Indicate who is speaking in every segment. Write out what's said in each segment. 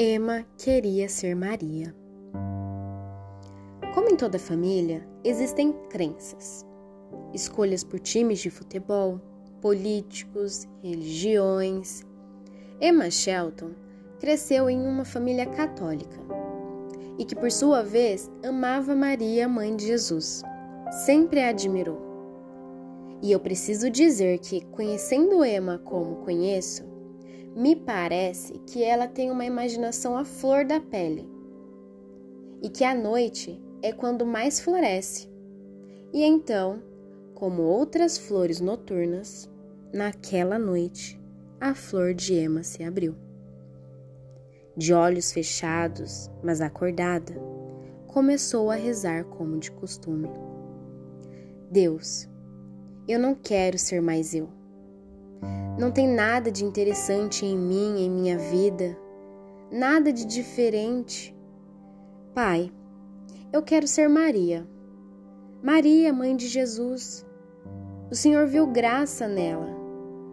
Speaker 1: Emma queria ser Maria. Como em toda família, existem crenças, escolhas por times de futebol, políticos, religiões. Emma Shelton cresceu em uma família católica e que, por sua vez, amava Maria, mãe de Jesus. Sempre a admirou. E eu preciso dizer que, conhecendo Emma como conheço, me parece que ela tem uma imaginação à flor da pele e que a noite é quando mais floresce. E então, como outras flores noturnas, naquela noite a flor de Emma se abriu. De olhos fechados, mas acordada, começou a rezar como de costume. Deus, eu não quero ser mais eu. Não tem nada de interessante em mim, em minha vida, nada de diferente. Pai, eu quero ser Maria. Maria, mãe de Jesus. O Senhor viu graça nela.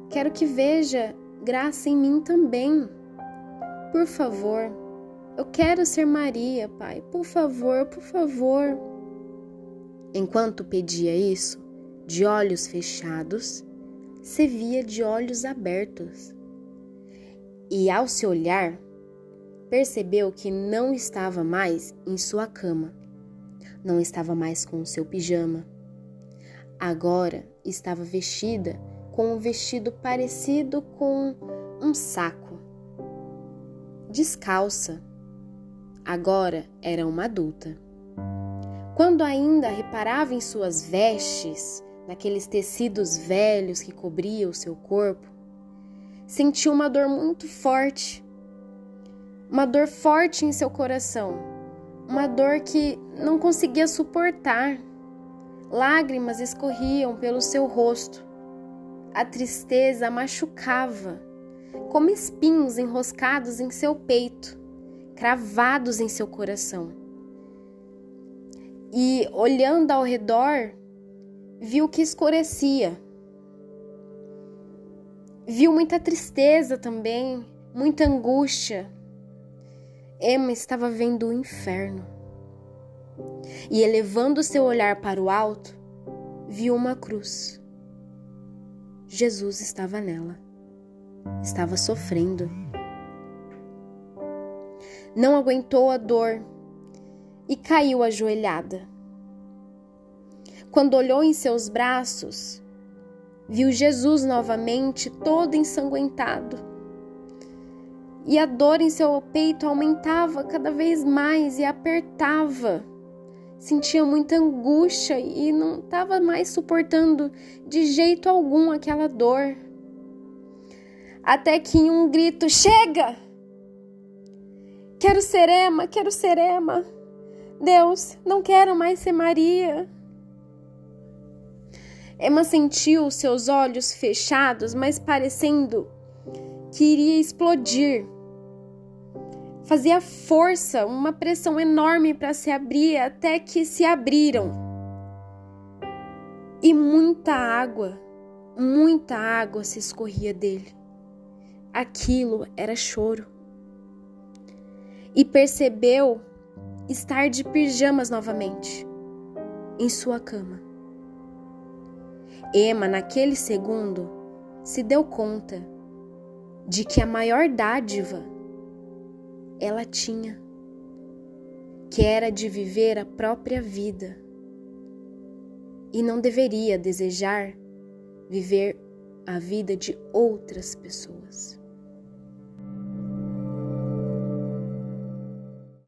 Speaker 1: Quero que veja graça em mim também. Por favor, eu quero ser Maria, Pai. Por favor, por favor. Enquanto pedia isso, de olhos fechados, se via de olhos abertos. E ao se olhar, percebeu que não estava mais em sua cama, não estava mais com o seu pijama. Agora estava vestida com um vestido parecido com um saco. Descalça. Agora era uma adulta. Quando ainda reparava em suas vestes, naqueles tecidos velhos que cobriam o seu corpo, sentiu uma dor muito forte. Uma dor forte em seu coração. Uma dor que não conseguia suportar. Lágrimas escorriam pelo seu rosto. A tristeza machucava, como espinhos enroscados em seu peito, cravados em seu coração. E olhando ao redor, viu que escurecia. Viu muita tristeza também, muita angústia. Emma estava vendo o inferno. E elevando seu olhar para o alto, viu uma cruz. Jesus estava nela. Estava sofrendo. Não aguentou a dor e caiu ajoelhada. Quando olhou em seus braços, viu Jesus novamente todo ensanguentado. E a dor em seu peito aumentava cada vez mais e apertava. Sentia muita angústia e não estava mais suportando de jeito algum aquela dor. Até que em um grito: Chega! Quero ser Emma, quero ser Emma. Deus, não quero mais ser Maria. Emma sentiu seus olhos fechados, mas parecendo que iria explodir. Fazia força, uma pressão enorme para se abrir até que se abriram. E muita água, muita água se escorria dele. Aquilo era choro. E percebeu estar de pijamas novamente em sua cama. Emma, naquele segundo, se deu conta de que a maior dádiva ela tinha, que era de viver a própria vida e não deveria desejar viver a vida de outras pessoas.